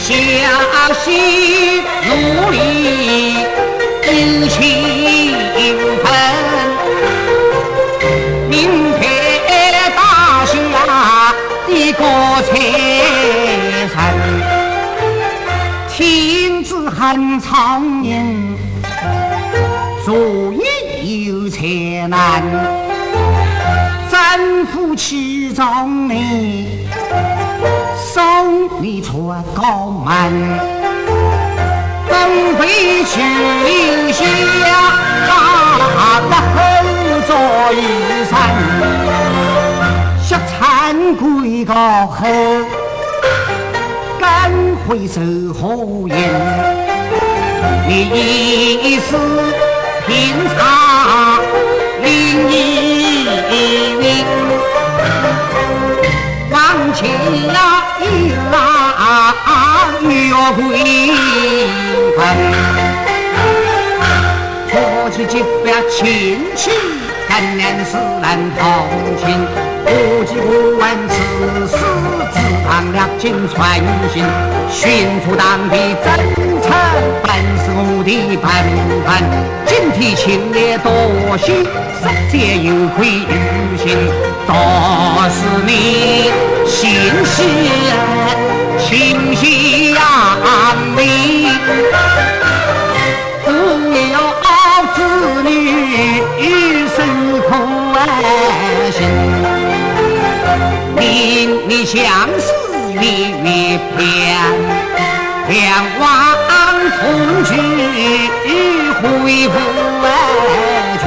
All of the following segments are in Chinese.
下心努力有情分，明天大夏的国财神，天子恨苍蝇，做业有才难，政府起重你。送你出高门，东北去留下那后座一山，雪残归高后，赶回收火焰，你是平茶月桂根，夫妻结拜亲戚，干年是难同情。不计不问此事，只当两军传信，寻出当地真诚，本是我的本分。警惕情烈多心，实皆有愧于心，都是你心险。情命你相思月月偏，两望同居回不君。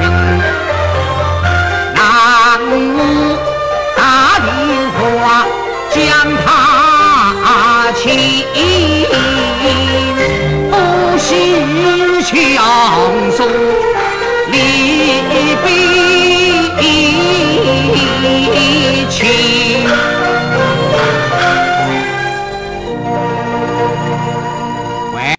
南无大地花将他。情不须强说离。